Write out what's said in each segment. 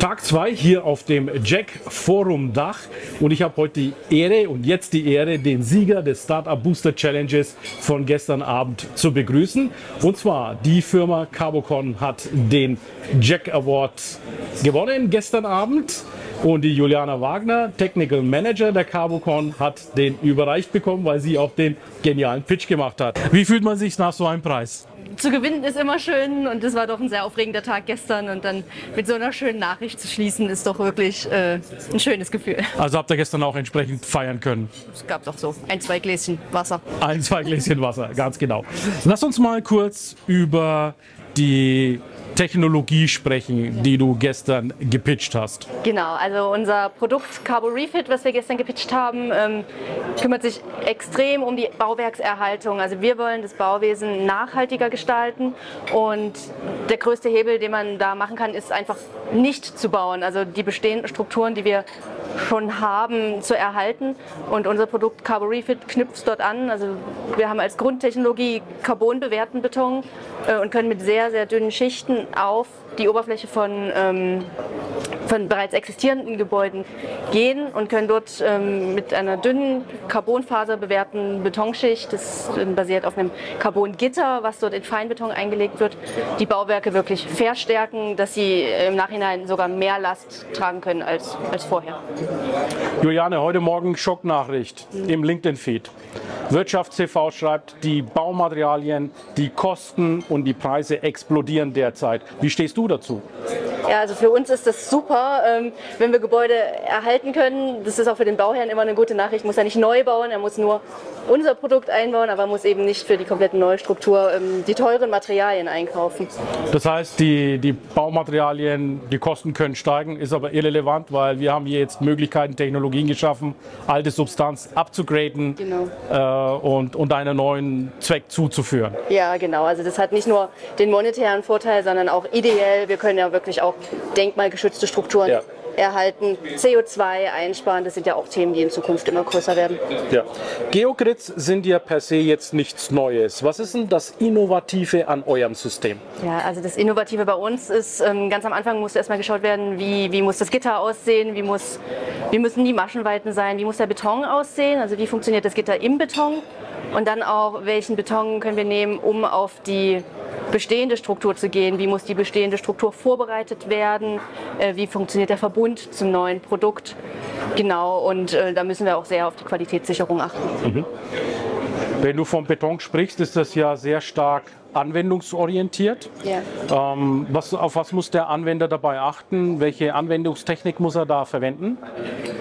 Tag 2 hier auf dem Jack Forum Dach und ich habe heute die Ehre und jetzt die Ehre, den Sieger des Startup Booster Challenges von gestern Abend zu begrüßen. Und zwar die Firma Carbocon hat den Jack Award gewonnen gestern Abend. Und die Juliana Wagner, Technical Manager der Carbocon, hat den überreicht bekommen, weil sie auch den genialen Pitch gemacht hat. Wie fühlt man sich nach so einem Preis? Zu gewinnen ist immer schön und es war doch ein sehr aufregender Tag gestern und dann mit so einer schönen Nachricht zu schließen ist doch wirklich äh, ein schönes Gefühl. Also habt ihr gestern auch entsprechend feiern können? Es gab doch so ein, zwei Gläschen Wasser. Ein, zwei Gläschen Wasser, ganz genau. Lass uns mal kurz über die Technologie sprechen, die du gestern gepitcht hast. Genau, also unser Produkt Carbo Refit, was wir gestern gepitcht haben, ähm, kümmert sich extrem um die Bauwerkserhaltung. Also wir wollen das Bauwesen nachhaltiger gestalten und der größte Hebel, den man da machen kann, ist einfach nicht zu bauen. Also die bestehenden Strukturen, die wir schon haben, zu erhalten. Und unser Produkt Carbo Refit knüpft dort an. Also wir haben als Grundtechnologie carbonbewehrten Beton äh, und können mit sehr, sehr dünnen Schichten auf die Oberfläche von, ähm, von bereits existierenden Gebäuden gehen und können dort ähm, mit einer dünnen Carbonfaser bewehrten Betonschicht, das äh, basiert auf einem Carbongitter, was dort in Feinbeton eingelegt wird, die Bauwerke wirklich verstärken, dass sie im Nachhinein sogar mehr Last tragen können als, als vorher. Juliane, heute Morgen Schocknachricht mhm. im LinkedIn-Feed. Wirtschaftstv schreibt, die Baumaterialien, die Kosten und die Preise explodieren derzeit. Wie stehst du dazu? Ja, also für uns ist das super, ähm, wenn wir Gebäude erhalten können. Das ist auch für den Bauherrn immer eine gute Nachricht. Muss er nicht neu bauen, er muss nur unser Produkt einbauen, aber muss eben nicht für die komplette neue Struktur ähm, die teuren Materialien einkaufen. Das heißt, die, die Baumaterialien, die Kosten können steigen, ist aber irrelevant, weil wir haben hier jetzt Möglichkeiten, Technologien geschaffen, alte Substanz abzugraden genau. äh, und, und einen neuen Zweck zuzuführen. Ja, genau. Also das hat nicht nur den monetären Vorteil, sondern auch ideell. Wir können ja wirklich auch denkmalgeschützte Strukturen ja erhalten, CO2 einsparen. Das sind ja auch Themen, die in Zukunft immer größer werden. Ja. Geogrids sind ja per se jetzt nichts Neues. Was ist denn das Innovative an eurem System? Ja, also das Innovative bei uns ist, ähm, ganz am Anfang muss erstmal geschaut werden, wie, wie muss das Gitter aussehen, wie, muss, wie müssen die Maschenweiten sein, wie muss der Beton aussehen, also wie funktioniert das Gitter im Beton und dann auch, welchen Beton können wir nehmen, um auf die bestehende Struktur zu gehen. Wie muss die bestehende Struktur vorbereitet werden? Äh, wie funktioniert der Verbund zum neuen Produkt? Genau, und äh, da müssen wir auch sehr auf die Qualitätssicherung achten. Mhm. Wenn du vom Beton sprichst, ist das ja sehr stark anwendungsorientiert. Yeah. Ähm, was, auf was muss der Anwender dabei achten? Welche Anwendungstechnik muss er da verwenden?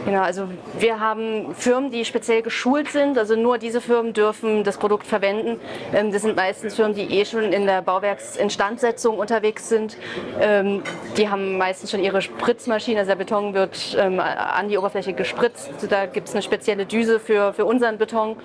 Genau, also wir haben Firmen, die speziell geschult sind. Also nur diese Firmen dürfen das Produkt verwenden. Ähm, das sind meistens Firmen, die eh schon in der Bauwerksinstandsetzung unterwegs sind. Ähm, die haben meistens schon ihre Spritzmaschine. Also der Beton wird ähm, an die Oberfläche gespritzt. Da gibt es eine spezielle Düse für, für unseren Beton.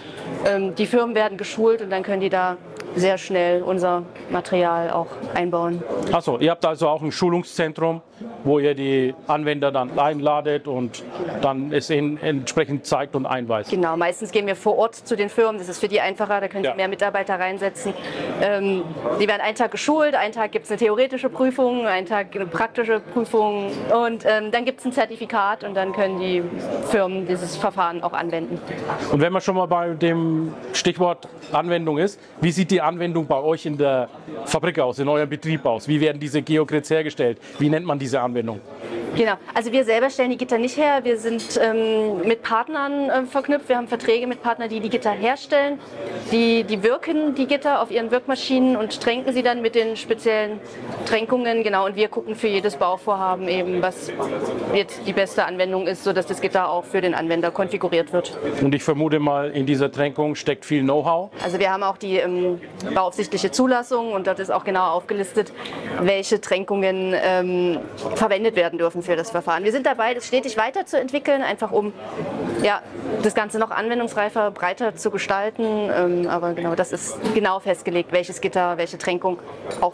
Ähm, die Firmen werden geschult und dann können die da sehr schnell unser Material auch einbauen. Achso, ihr habt also auch ein Schulungszentrum, wo ihr die Anwender dann einladet und dann es ihnen entsprechend zeigt und einweist. Genau, meistens gehen wir vor Ort zu den Firmen, das ist für die einfacher, da können sie ja. mehr Mitarbeiter reinsetzen. Ähm, die werden einen Tag geschult, einen Tag gibt es eine theoretische Prüfung, einen Tag eine praktische Prüfung und ähm, dann gibt es ein Zertifikat und dann können die Firmen dieses Verfahren auch anwenden. Und wenn man schon mal bei dem Stichwort Anwendung ist, wie sieht die Anwendung bei euch in der Fabrik aus, in eurem Betrieb aus? Wie werden diese Geogrids hergestellt? Wie nennt man diese Anwendung? Genau, also wir selber stellen die Gitter nicht her. Wir sind ähm, mit Partnern äh, verknüpft. Wir haben Verträge mit Partnern, die die Gitter herstellen. Die, die wirken die Gitter auf ihren Wirkmaschinen und tränken sie dann mit den speziellen Tränkungen. Genau, und wir gucken für jedes Bauvorhaben eben, was jetzt die beste Anwendung ist, sodass das Gitter auch für den Anwender konfiguriert wird. Und ich vermute mal, in dieser Tränkung steckt viel Know-how. Also wir haben auch die ähm, bauaufsichtliche Zulassung und dort ist auch genau aufgelistet, welche Tränkungen ähm, verwendet werden dürfen für das Verfahren. Wir sind dabei, das stetig weiterzuentwickeln, einfach um ja, das Ganze noch anwendungsreifer, breiter zu gestalten. Ähm, aber genau, das ist genau festgelegt, welches Gitter, welche Tränkung auch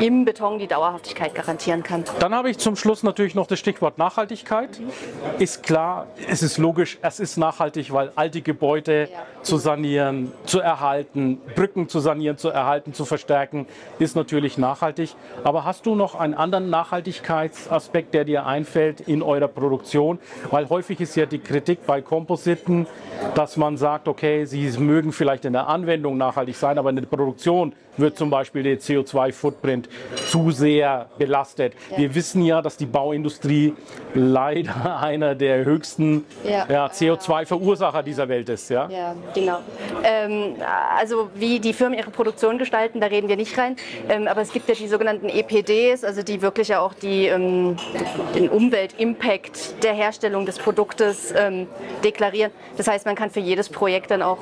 im Beton die Dauerhaftigkeit garantieren kann. Dann habe ich zum Schluss natürlich noch das Stichwort Nachhaltigkeit. Ist klar, es ist logisch, es ist nachhaltig, weil alte Gebäude ja. zu sanieren, zu erhalten, Brücken zu sanieren, zu erhalten, zu verstärken, ist natürlich nachhaltig. Aber hast du noch einen anderen Nachhaltigkeitsaspekt, der dir einfällt in eurer Produktion? Weil häufig ist ja die Kritik bei Kompositen, dass man sagt, okay, sie mögen vielleicht in der Anwendung nachhaltig sein, aber in der Produktion wird zum Beispiel der CO2-Footprint zu sehr belastet. Ja. Wir wissen ja, dass die Bauindustrie leider einer der höchsten ja. ja, CO2-Verursacher dieser Welt ist. Ja, ja genau. Ähm, also wie die Firmen ihre Produktion gestalten, da reden wir nicht rein. Ähm, aber es gibt ja die sogenannten EPDs, also die wirklich ja auch die, ähm, den Umweltimpact der Herstellung des Produktes ähm, deklarieren. Das heißt, man kann für jedes Projekt dann auch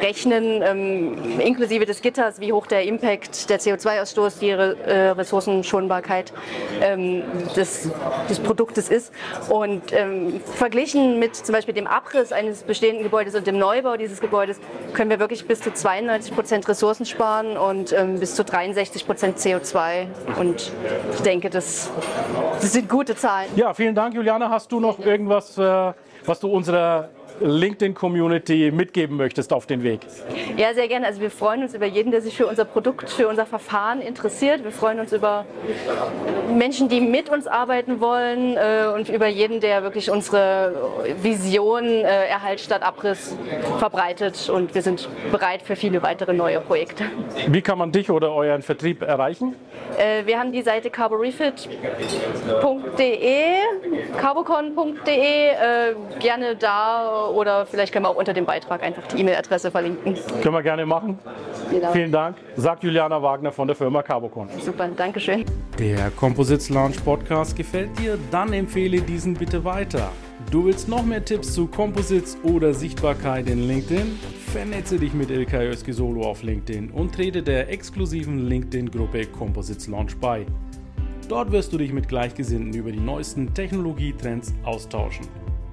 rechnen, ähm, inklusive des Gitters, wie hoch der Impact der CO2-Ausstoß, die äh, Ressourcenschonbarkeit ähm, des, des, Produktes ist. Und ähm, verglichen mit zum Beispiel dem Abriss eines bestehenden Gebäudes und dem Neubau dieses Gebäudes können wir wirklich bis zu 92 Prozent Ressourcen sparen und ähm, bis zu 63 Prozent CO2. Und ich denke, das, das, sind gute Zahlen. Ja, vielen Dank, Juliane. Hast du noch irgendwas, äh, was du unserer LinkedIn-Community mitgeben möchtest auf den Weg? Ja, sehr gerne. Also wir freuen uns über jeden, der sich für unser Produkt, für unser Verfahren interessiert. Wir freuen uns über Menschen, die mit uns arbeiten wollen äh, und über jeden, der wirklich unsere Vision äh, Erhalt statt Abriss verbreitet. Und wir sind bereit für viele weitere neue Projekte. Wie kann man dich oder euren Vertrieb erreichen? Äh, wir haben die Seite carborefit.de, carbocon.de. Äh, gerne da oder vielleicht können wir auch unter dem Beitrag einfach die E-Mail-Adresse verlinken. Können wir gerne machen. Genau. Vielen Dank, sagt Juliana Wagner von der Firma Carbocon. Super, danke schön. Der Composites Launch Podcast gefällt dir? Dann empfehle diesen bitte weiter. Du willst noch mehr Tipps zu Composites oder Sichtbarkeit in LinkedIn? Vernetze dich mit Ilkay Özki Solo auf LinkedIn und trete der exklusiven LinkedIn-Gruppe Composites Launch bei. Dort wirst du dich mit Gleichgesinnten über die neuesten Technologietrends austauschen.